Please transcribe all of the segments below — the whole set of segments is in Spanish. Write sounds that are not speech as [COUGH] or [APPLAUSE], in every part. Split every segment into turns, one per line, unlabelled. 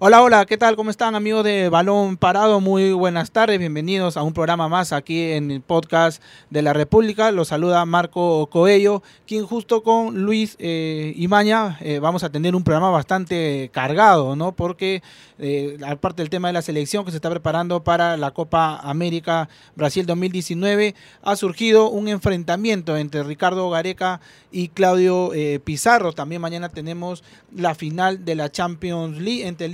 Hola, hola, ¿qué tal? ¿Cómo están amigos de Balón Parado? Muy buenas tardes, bienvenidos a un programa más aquí en el podcast de la República. Los saluda Marco Coello, quien justo con Luis eh, Imaña eh, vamos a tener un programa bastante cargado, ¿no? Porque eh, aparte del tema de la selección que se está preparando para la Copa América Brasil 2019, ha surgido un enfrentamiento entre Ricardo Gareca y Claudio eh, Pizarro. También mañana tenemos la final de la Champions League entre el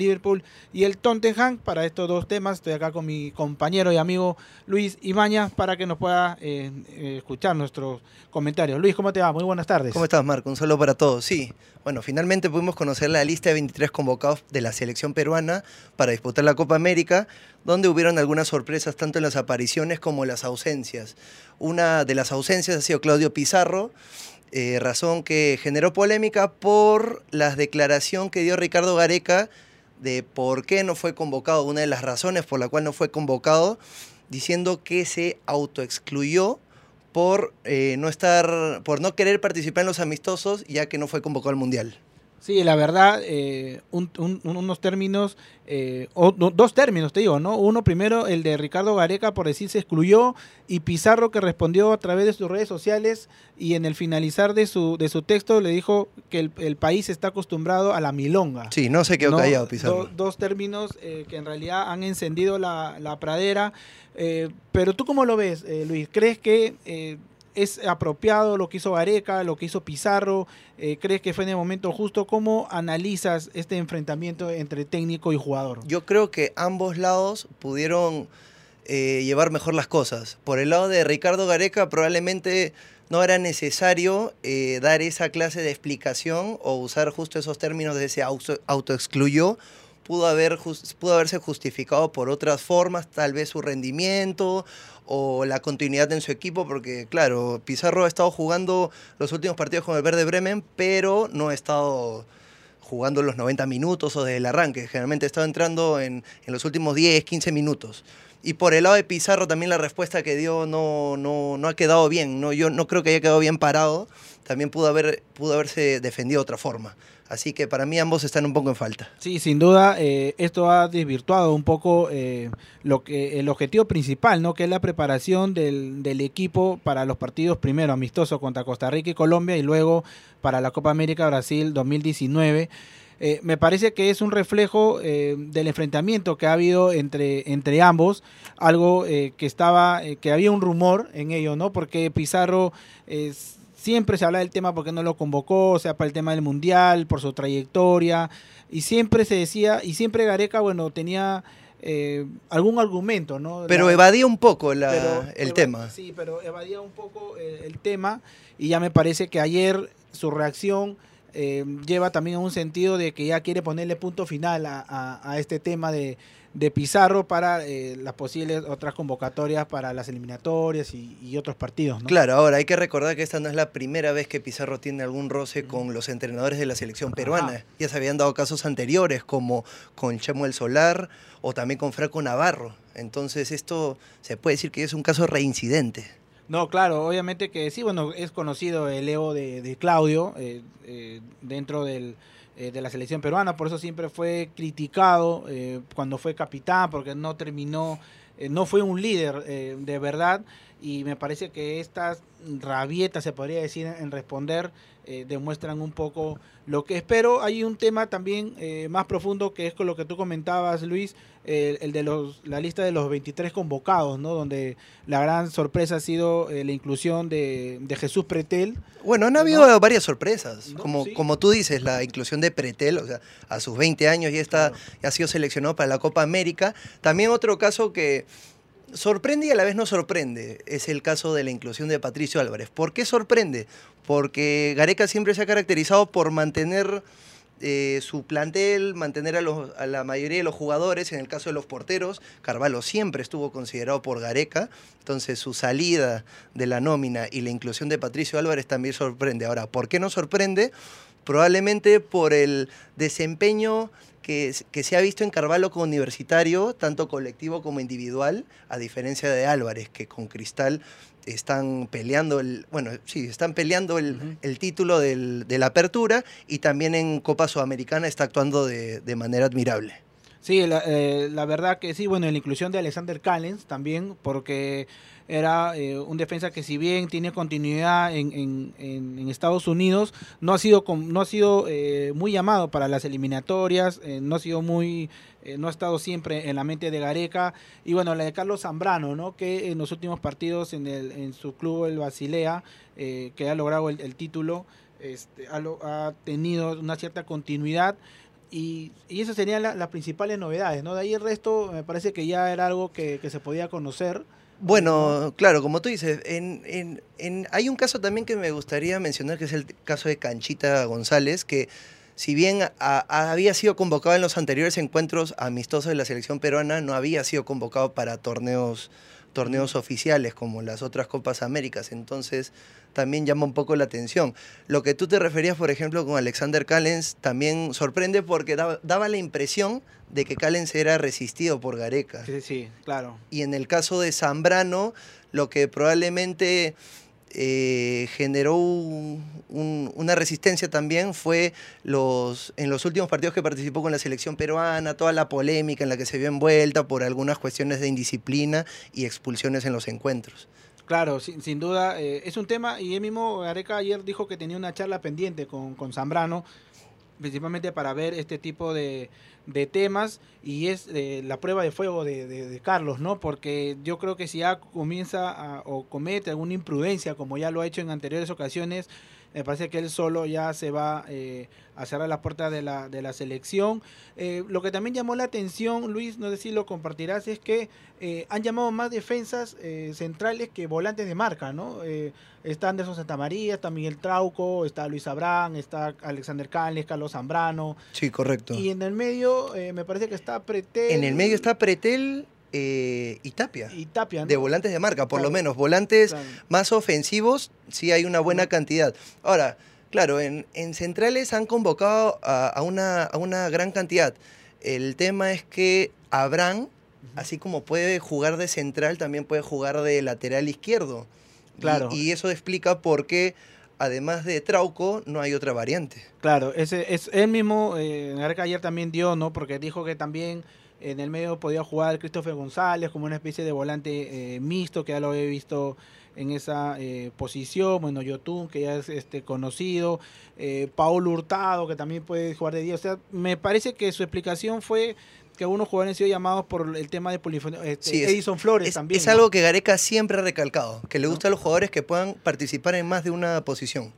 Y el Tottenham. Para estos dos temas estoy acá con mi compañero y amigo Luis Ibaña para que nos pueda eh, eh, escuchar nuestros comentarios. Luis, ¿cómo te va? Muy buenas tardes.
¿Cómo estás, Marco? Un saludo para todos. Sí, bueno, finalmente pudimos conocer la lista de 23 convocados de la selección peruana para disputar la Copa América, donde hubieron algunas sorpresas tanto en las apariciones como en las ausencias. Una de las ausencias ha sido Claudio Pizarro, eh, razón que generó polémica por la declaración que dio Ricardo Gareca de por qué no fue convocado, una de las razones por la cual no fue convocado, diciendo que se autoexcluyó por eh, no estar, por no querer participar en los amistosos, ya que no fue convocado al mundial.
Sí, la verdad, eh, un- un- unos términos, eh, o, dos términos te digo, ¿no? Uno primero, el de Ricardo Gareca por decir se excluyó y Pizarro que respondió a través de sus redes sociales y en el finalizar de su, de su texto le dijo que el, el país está acostumbrado a la milonga.
Sí, no se quedó
¿no?
callado Pizarro.
Do- dos términos eh, que en realidad han encendido la, la pradera. Eh, pero tú cómo lo ves, eh, Luis? ¿Crees que eh, es apropiado lo que hizo Gareca, lo que hizo Pizarro? Eh, ¿Crees que fue en el momento justo? ¿Cómo analizas este enfrentamiento entre técnico y jugador?
Yo creo que ambos lados pudieron eh, llevar mejor las cosas. Por el lado de Ricardo Gareca probablemente no era necesario eh, dar esa clase de explicación o usar justo esos términos de ese auto, autoexcluyó. Pudo, haber, pudo haberse justificado por otras formas, tal vez su rendimiento o la continuidad en su equipo, porque claro, Pizarro ha estado jugando los últimos partidos con el Verde Bremen, pero no ha estado jugando los 90 minutos o desde el arranque. Generalmente estaba entrando en, en los últimos 10, 15 minutos. Y por el lado de Pizarro también la respuesta que dio no, no, no ha quedado bien. No, yo no creo que haya quedado bien parado. También pudo, haber, pudo haberse defendido de otra forma. Así que para mí ambos están un poco en falta.
Sí, sin duda, eh, esto ha desvirtuado un poco eh, lo que el objetivo principal, ¿no? Que es la preparación del, equipo para los partidos primero amistosos contra Costa Rica y Colombia y luego para la Copa América Brasil 2019. Eh, me parece que es un reflejo del enfrentamiento que ha habido entre, entre ambos, algo que estaba, que había un rumor en ello, ¿no? Porque Pizarro eh, siempre se habla del tema porque no lo convocó, o sea, para el tema del mundial, por su trayectoria, y siempre se decía, y siempre Gareca, bueno, tenía eh, algún argumento, ¿no?
Pero
La-
evadía un poco la-
pero
el
eva-
tema.
Sí, pero evadía un poco eh, el tema y ya me parece que ayer su reacción eh, lleva también a un sentido de que ya quiere ponerle punto final a, a- a este tema de, de Pizarro para eh, las posibles otras convocatorias para las eliminatorias y, y otros partidos, ¿no?
Claro, ahora hay que recordar que esta no es la primera vez que Pizarro tiene algún roce con los entrenadores de la selección peruana.
Ajá.
Ya se habían dado casos anteriores, como con Chemo El Solar o también con Franco Navarro. Entonces esto se puede decir que es un caso reincidente.
No, claro, obviamente que sí, bueno, es conocido el ego de, Claudio eh, eh, dentro eh, de la selección peruana, por eso siempre fue criticado eh, cuando fue capitán, porque no terminó, eh, no fue un líder de verdad, y me parece que estas rabietas, se podría decir, en responder, eh, demuestran un poco lo que es. Pero hay un tema también eh, más profundo que es con lo que tú comentabas, Luis, eh, el de los, la lista de los 23 convocados, ¿no? Donde la gran sorpresa ha sido eh, la inclusión de, de Jesús Pretel.
Bueno, han
¿No?
habido varias sorpresas.
No,
como,
sí.
como tú dices, la inclusión de Pretel, o sea, a sus 20 años ya, está,
Claro.
ya ha sido seleccionado para la Copa América. También otro caso que sorprende y a la vez no sorprende es el caso de la inclusión de Patricio Álvarez. ¿Por qué sorprende? Porque Gareca siempre se ha caracterizado por mantener eh, su plantel, mantener a, los- a la mayoría de los jugadores, en el caso de los porteros, Carvalho siempre estuvo considerado por Gareca, entonces su salida de la nómina y la inclusión de Patricio Álvarez también sorprende. Ahora, ¿por qué no sorprende? Probablemente por el desempeño que, que se ha visto en Carvalho como universitario, tanto colectivo como individual, a diferencia de Álvarez, que con Cristal están peleando el, bueno, sí, están peleando el, el título del, de la apertura y también en Copa Sudamericana está actuando de, de manera admirable.
Sí, la, eh, la, verdad que sí, bueno, la inclusión de Alexander Callens también, porque era eh, un defensa que si bien tiene continuidad en, Estados Unidos, no ha sido, no ha sido eh, muy llamado para las eliminatorias, eh, no ha sido muy, no ha estado siempre en la mente de Gareca. Y bueno, la de Carlos Zambrano, ¿no? que en los últimos partidos en, el, en su club, el Basilea, que ha logrado el, título, este, ha, tenido una cierta continuidad. Y, y esas serían la, las principales novedades, ¿no? De ahí el resto me parece que ya era algo que se podía conocer.
Bueno, claro, como tú dices, en, en, en, hay un caso también que me gustaría mencionar, que es el caso de Canchita González, que si bien a, a, había sido convocado en los anteriores encuentros amistosos de la selección peruana, no había sido convocado para torneos, torneos oficiales como las otras Copas Américas. Entonces, también llama un poco la atención. Lo que tú te referías, por ejemplo, con Alexander Callens, también sorprende porque daba, daba la impresión de que Callens era resistido por Gareca.
Sí, sí, claro.
Y en el caso de Zambrano, lo que probablemente eh, generó un, un, una resistencia también fue los, en los últimos partidos que participó con la selección peruana, toda la polémica en la que se vio envuelta por algunas cuestiones de indisciplina y expulsiones en los encuentros.
Claro, sin, sin duda, eh, es un tema, y él mismo, Gareca, ayer dijo que tenía una charla pendiente con, con Zambrano, principalmente para ver este tipo de, de temas, y es eh, la prueba de fuego de, de, Carlos, ¿no? Porque yo creo que si ya comienza a, o comete alguna imprudencia, como ya lo ha hecho en anteriores ocasiones, me parece que él solo ya se va eh, a cerrar la puerta de la, de la selección. Eh, lo que también llamó la atención, Luis, no sé si lo compartirás, es que eh, han llamado más defensas centrales que volantes de marca, ¿no? Está Anderson Santamaría, está Miguel Trauco, está Luis Abrán, está Alexander Canles, Carlos Zambrano.
Sí, correcto.
Y en el medio me parece que está Pretel.
En el medio está Pretel, eh, y Tapia.
Y Tapia ¿no?
De volantes de marca, por claro. lo menos. Volantes claro. más ofensivos, sí hay una buena cantidad. Ahora, claro, en, en centrales han convocado a, a, una, a, una, gran cantidad. El tema es que Abraham, uh -huh. así como puede jugar de central, también puede jugar de lateral izquierdo.
Claro.
Y, y eso explica por qué además de Trauco, no hay otra variante.
Claro, ese es él mismo, eh, ayer también dio, ¿no? Porque dijo que también en el medio podía jugar Christopher González como una especie de volante eh, mixto, que ya lo he visto en esa eh, posición. Bueno, Yotun, que ya es este, conocido. Eh, Paul Hurtado, que también puede jugar de 10. O sea, me parece que su explicación fue que algunos jugadores han sido llamados por el tema de polifonía. Este, sí, Edison Flores
es,
también.
Es ¿no? algo que Gareca siempre ha recalcado, que le gusta ¿no? a los jugadores que puedan participar en más de una posición.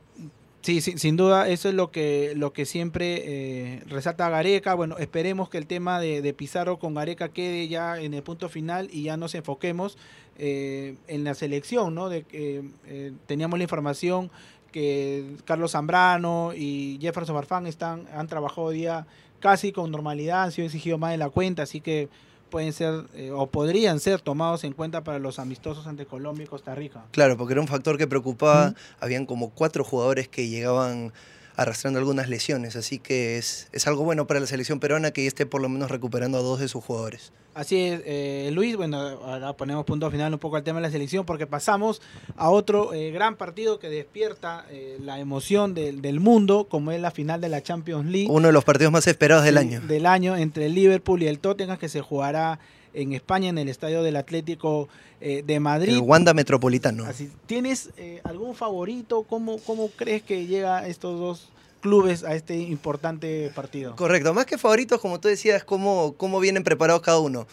Sí, sí, sin duda, eso es lo que, lo que siempre eh, resalta Gareca. Bueno, esperemos que el tema de, de, Pizarro con Gareca quede ya en el punto final y ya nos enfoquemos eh, en la selección, ¿no? De que eh, teníamos la información que Carlos Zambrano y Jefferson Farfán están, han trabajado día casi con normalidad, han sido exigidos más de la cuenta, así que pueden ser eh, o podrían ser tomados en cuenta para los amistosos ante Colombia y Costa Rica.
Claro, porque era un factor que preocupaba. Habían como cuatro jugadores que llegaban arrastrando algunas lesiones, así que es, es algo bueno para la selección peruana que esté por lo menos recuperando a dos de sus jugadores.
Así es, eh, Luis, bueno, ahora ponemos punto final un poco al tema de la selección porque pasamos a otro eh, gran partido que despierta eh, la emoción de, del mundo, como es la final de la Champions League.
Uno de los partidos más esperados del año.
Del año entre el Liverpool y el Tottenham que se jugará en España en el estadio del Atlético eh, de Madrid.
El Wanda Metropolitano.
Así, ¿Tienes eh, algún favorito? ¿Cómo, ¿Cómo crees que llega estos dos clubes a este importante partido?
Correcto, más que favoritos, como tú decías, cómo, cómo vienen preparados cada uno.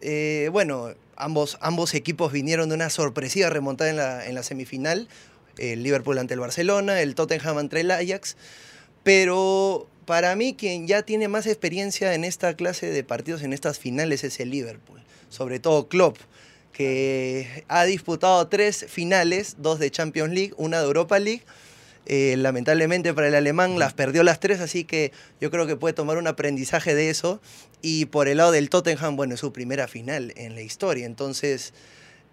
Eh, bueno, ambos, ambos equipos vinieron de una sorpresiva remontada en la, en la semifinal. El Liverpool ante el Barcelona, el Tottenham ante el Ajax. Pero para mí quien ya tiene más experiencia en esta clase de partidos, en estas finales, es el Liverpool. Sobre todo Klopp, que ha disputado tres finales, dos de Champions League, una de Europa League. Eh, lamentablemente para el alemán las perdió las tres, así que yo creo que puede tomar un aprendizaje de eso. Y por el lado del Tottenham, bueno, es su primera final en la historia, entonces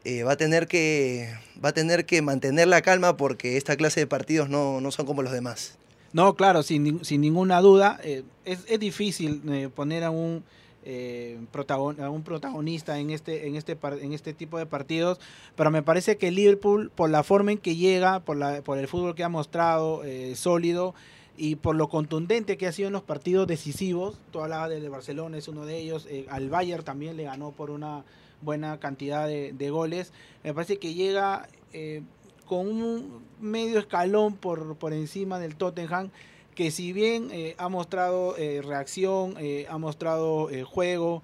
eh, va, a tener que, va a tener que mantener la calma porque esta clase de partidos no, no son como los demás.
No, claro, sin, sin ninguna duda. Eh, es, es, difícil eh, poner a un, eh, a un protagonista en este, en, este, en este tipo de partidos, pero me parece que Liverpool, por la forma en que llega, por, la, por el fútbol que ha mostrado sólido, y por lo contundente que ha sido en los partidos decisivos, tú hablabas de Barcelona, es uno de ellos, al Bayern también le ganó por una buena cantidad de, goles, me parece que llega con un medio escalón por, por encima del Tottenham, que si bien eh, ha mostrado eh, reacción, eh, ha mostrado juego,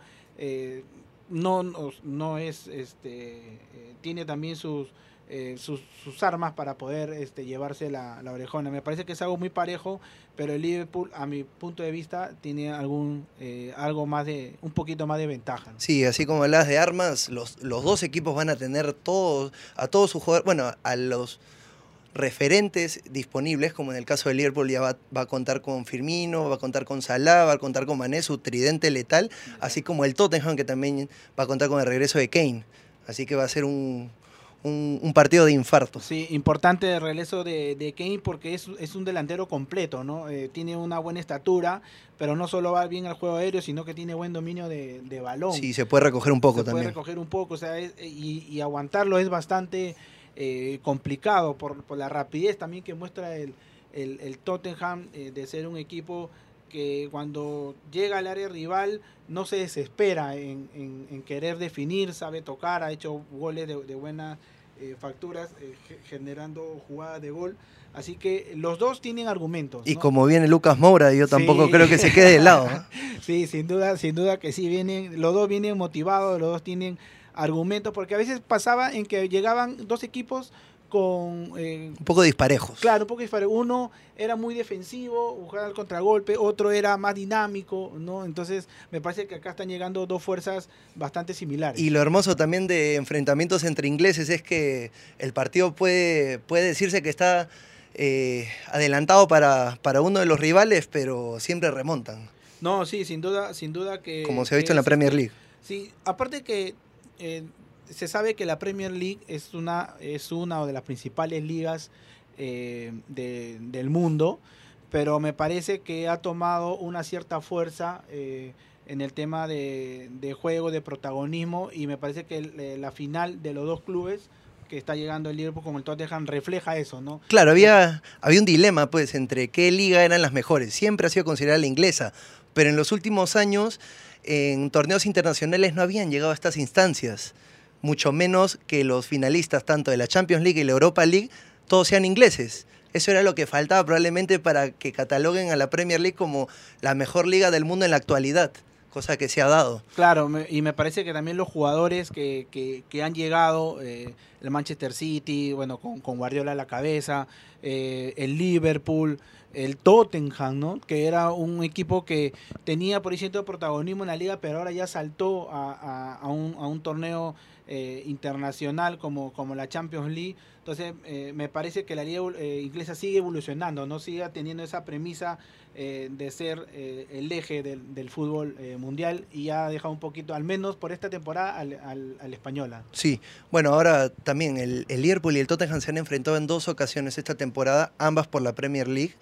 no, no es, este, tiene también sus, sus, sus, armas para poder este, llevarse la, orejona. Me parece que es algo muy parejo, pero el Liverpool, a mi punto de vista, tiene algún algo más de, un poquito más de ventaja.
Sí, así como hablas de armas, los, los dos equipos van a tener todos, a todos sus jugadores, bueno, a los referentes disponibles, como en el caso de Liverpool ya va, va, a contar con Firmino, va a contar con Salah, va a contar con Mané, su tridente letal, así como el Tottenham que también va a contar con el regreso de Kane. Así que va a ser un, un, un partido de infarto.
Sí, importante el regreso de, de Kane porque es, es, un delantero completo, ¿no? Eh, tiene una buena estatura, pero no solo va bien al juego aéreo, sino que tiene buen dominio de, de balón.
Sí, se puede recoger un poco
se
también.
Se puede recoger un poco, o sea, es, y, y aguantarlo es bastante eh, complicado por, por, la rapidez también que muestra el, el, el Tottenham eh, de ser un equipo que cuando llega al área rival no se desespera en, en, en querer definir, sabe tocar, ha hecho goles de, de buenas eh, facturas, eh, generando jugadas de gol. Así que los dos tienen argumentos.
Y ¿no? como viene Lucas Moura, yo tampoco sí. creo que se quede de lado. ¿eh? [LAUGHS]
sí, sin duda, sin duda que sí, vienen, los dos vienen motivados, los dos tienen argumentos, porque a veces pasaba en que llegaban dos equipos con...
Eh, un poco disparejos.
Claro, un poco disparejos. Uno era muy defensivo, jugaba al contragolpe, otro era más dinámico, ¿no? Entonces me parece que acá están llegando dos fuerzas bastante similares.
Y lo hermoso también de enfrentamientos entre ingleses es que el partido puede, puede decirse que está eh, adelantado para, para uno de los rivales, pero siempre remontan.
No, sí, sin duda, sin duda que...
Como se ha visto en la Premier League.
Sí, aparte que... Eh, se sabe que la Premier League es una, es una de las principales ligas eh, de, del mundo, pero me parece que ha tomado una cierta fuerza eh, en el tema de, juego, de protagonismo, y me parece que eh, la final de los dos clubes que está llegando el Liverpool con el Tottenham refleja eso, ¿no?
Claro, había, había un dilema pues entre qué liga eran las mejores. Siempre ha sido considerada la inglesa, pero en los últimos años en torneos internacionales no habían llegado a estas instancias mucho menos que los finalistas tanto de la Champions League y la Europa League, todos sean ingleses. Eso era lo que faltaba probablemente para que cataloguen a la Premier League como la mejor liga del mundo en la actualidad, cosa que se ha dado.
Claro, y me parece que también los jugadores que, que, han llegado, eh, el Manchester City, bueno, con, Guardiola a la cabeza, eh, el Liverpool, el Tottenham, ¿no? que era un equipo que tenía por ahí cierto protagonismo en la liga, pero ahora ya saltó a, a, un, a un torneo eh, internacional como, como la Champions League. Entonces, eh, me parece que la liga eh, inglesa sigue evolucionando, no sigue teniendo esa premisa de ser el eje del, fútbol mundial y ha dejado un poquito, al menos por esta temporada, al, al, al española.
Sí, bueno, ahora también el, el Liverpool y el Tottenham se han enfrentado en dos ocasiones esta temporada, ambas por la Premier League,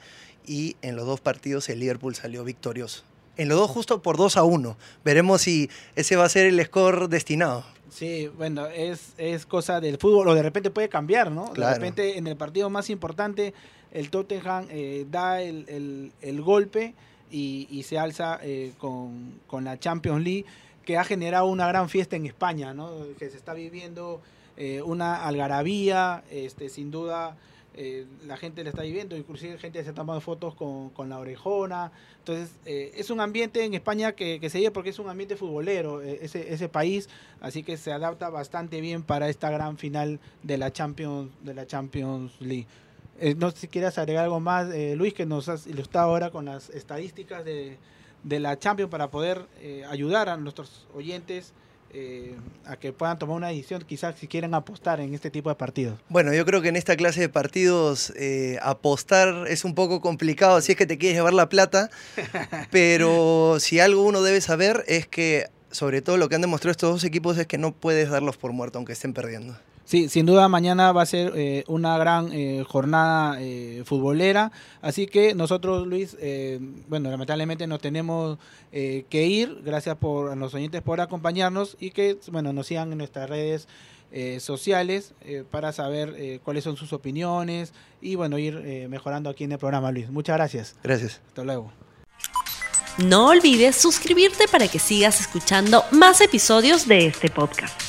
y en los dos partidos el Liverpool salió victorioso. En los dos justo por 2 a 1. Veremos si ese va a ser el score destinado.
Sí, bueno, es, es cosa del fútbol, o de repente puede cambiar, ¿no?
Claro.
De repente en el partido más importante, el Tottenham eh, da el, el, el, golpe y, y se alza eh, con, con, la Champions League, que ha generado una gran fiesta en España, ¿no? Que se está viviendo eh, una algarabía, este, sin duda. Eh, la gente le está viviendo, inclusive gente se ha tomado fotos con, con la orejona. Entonces, eh, es un ambiente en España que, que se lleva porque es un ambiente futbolero, eh, ese, ese país, así que se adapta bastante bien para esta gran final de la Champions, de la Champions League. Eh, no sé si quieres agregar algo más, eh, Luis, que nos has ilustrado ahora con las estadísticas de, de la Champions para poder ayudar a nuestros oyentes eh, a que puedan tomar una decisión, quizás si quieren apostar en este tipo de partidos.
Bueno, yo creo que en esta clase de partidos eh, apostar es un poco complicado si es que te quieres llevar la plata, [LAUGHS] pero si algo uno debe saber es que sobre todo lo que han demostrado estos dos equipos es que no puedes darlos por muerto aunque estén perdiendo.
Sí, sin duda mañana va a ser eh, una gran eh, jornada eh, futbolera, así que nosotros, Luis, bueno, lamentablemente nos tenemos que ir, gracias por, a los oyentes por acompañarnos y que, bueno, nos sigan en nuestras redes sociales para saber cuáles son sus opiniones y, bueno, ir mejorando aquí en el programa, Luis. Muchas gracias.
Gracias.
Hasta luego.
No olvides suscribirte para que sigas escuchando más episodios de este podcast.